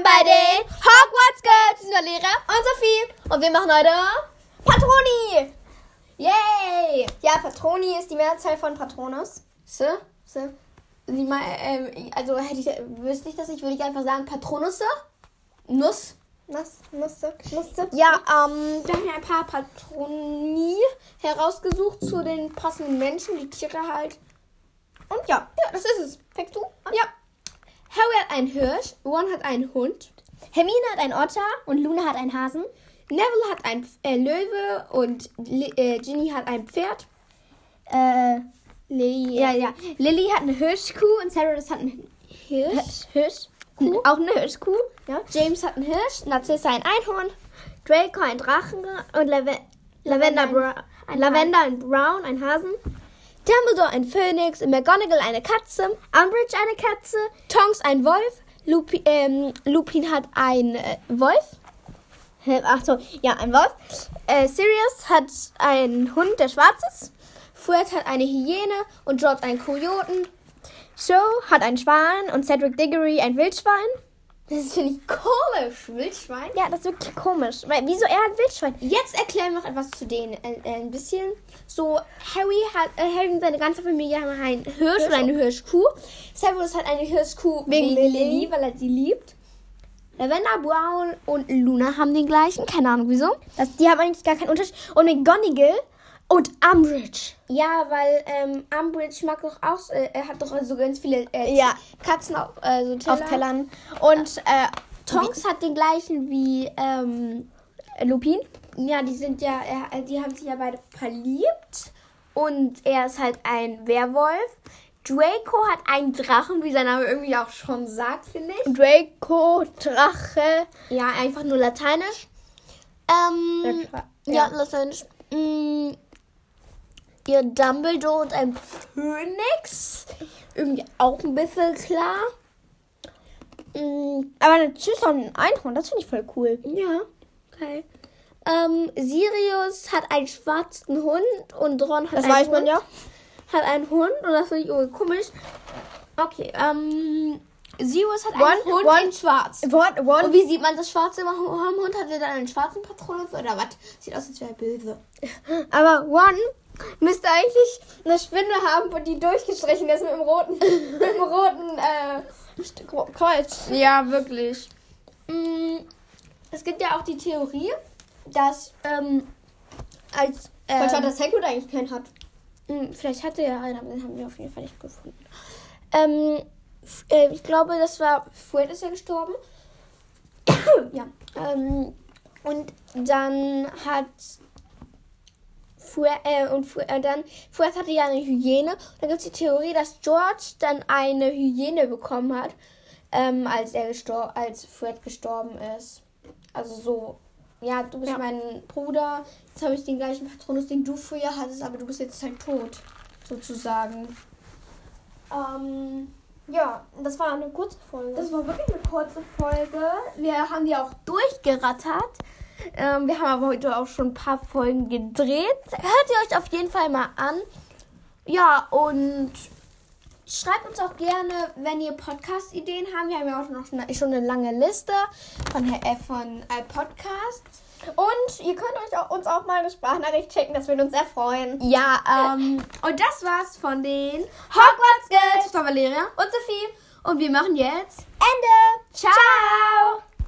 willkommen bei den Hogwarts Girls. Wir sind Lehrer und Sophie. Und wir machen heute Patroni. Yay! Ja, Patroni ist die Mehrzahl von Patronus. So, so. Sie mal, ähm, also hätte ich, wüsste ich das nicht, würde ich einfach sagen Patronusse. Nuss. Nuss, Nüsse, Nüsse. Ja, ähm, wir haben ja ein paar Patroni herausgesucht zu den passenden Menschen, die Tiere halt. Und ja, ja, das ist es. Fängst du? An? Ja. Harry hat einen Hirsch, Ron hat einen Hund, Hermine hat einen Otter und Luna hat einen Hasen. Neville hat einen äh, Löwe und äh, Ginny hat ein Pferd. Äh, Lily, ja, ja. Lily hat eine Hirschkuh und Cyrus hat einen Hirsch. Hirsch. Kuh. Auch eine Hirschkuh. Ja. James hat einen Hirsch, Narcissa ein Einhorn, Draco ein Drachen und Lave Lavender, Bra ein Lavender ein Brown, ein Hasen. Dumbledore ein Phönix, McGonagall eine Katze, Umbridge eine Katze, Tonks ein Wolf, Lupi, ähm, Lupin hat ein äh, Wolf. Ach so, ja, ein Wolf. Äh, Sirius hat einen Hund, der schwarz ist. Fred hat eine Hyäne und George einen Kojoten. Joe hat einen Schwan und Cedric Diggory ein Wildschwein. Das finde ich komisch, Wildschwein. Ja, das ist wirklich komisch. Weil, wieso er hat Wildschwein? Jetzt erklären wir noch etwas zu denen. Ein, ein bisschen. So, Harry hat, äh, Harry und seine ganze Familie haben einen Hirsch und eine Hirschkuh. Severus hat eine Hirschkuh Wegen wegen Lily. Lily, weil er sie liebt. Lavender, Brown und Luna haben den gleichen. Keine Ahnung wieso. Das, die haben eigentlich gar keinen Unterschied. Und McGonagall und Umbridge. Ja, weil ähm, Umbridge mag doch auch, äh, er hat doch so ganz viele äh, Ja. Katzen auf, äh, so Teller. Auf Tellern. Und äh, Tonks hat den gleichen wie ähm, Lupin. Ja, die sind ja, er, die haben sich ja beide verliebt. Und er ist halt ein Werwolf. Draco hat einen Drachen, wie sein Name irgendwie auch schon sagt, finde ich. Draco, Drache. Ja, einfach nur lateinisch. Ähm, Ja, ja, ja. lateinisch. Mm, ihr Dumbledore und ein Phönix. Irgendwie auch ein bisschen klar. Mm, Aber natürlich auch ein Einhorn. Das finde ich voll cool. Ja, okay. Ähm, Sirius hat einen schwarzen Hund und Ron hat Das einen weiß man ja. Hat einen Hund und das finde ich irgendwie komisch. Okay, ähm, Sirius hat einen Hund Ron- in schwarz. Ron, Ron, Und wie sieht man das schwarze am Hund? Hat er dann einen schwarzen Patronus oder was? Sieht aus, als wäre er böse. Aber Ron müsste eigentlich eine Spinne haben, wo die durchgestrichen ist mit dem roten, mit dem roten äh, Kreuz. Ja, wirklich. Mm, Es gibt ja auch die Theorie, dass ähm, als ähm, Weil das Hagrid eigentlich keinen hat. Hm, Vielleicht hatte er einen, aber den haben wir auf jeden Fall nicht gefunden. Ähm, äh, ich glaube, das war. Fred ist ja gestorben. ja. Ähm, und dann hat. Fred, äh, und Fred, äh, dann. Fred hatte ja eine Hyäne. Und dann gibt es die Theorie, dass George dann eine Hyäne bekommen hat, ähm, als, er gestor als Fred gestorben ist. Also so. Ja, du bist Ja. mein Bruder. Jetzt habe ich den gleichen Patronus, den du früher hattest, aber du bist jetzt halt tot, sozusagen. Ähm, Ja, das war eine kurze Folge. das war wirklich eine kurze Folge. Wir haben die auch durchgerattert. Ähm, wir haben aber heute auch schon ein paar Folgen gedreht. Hört ihr euch auf jeden Fall mal an. Ja, und schreibt uns auch gerne, wenn ihr Podcast-Ideen habt. Wir haben ja auch noch schon schon eine lange Liste von, äh, von äh, Podcasts. Und ihr könnt euch auch, uns auch mal eine Sprachnachricht schicken, das würde uns sehr freuen. Ja, ähm, und das war's von den Hogwarts Girls von Valeria Und Sophie, und wir machen jetzt Ende!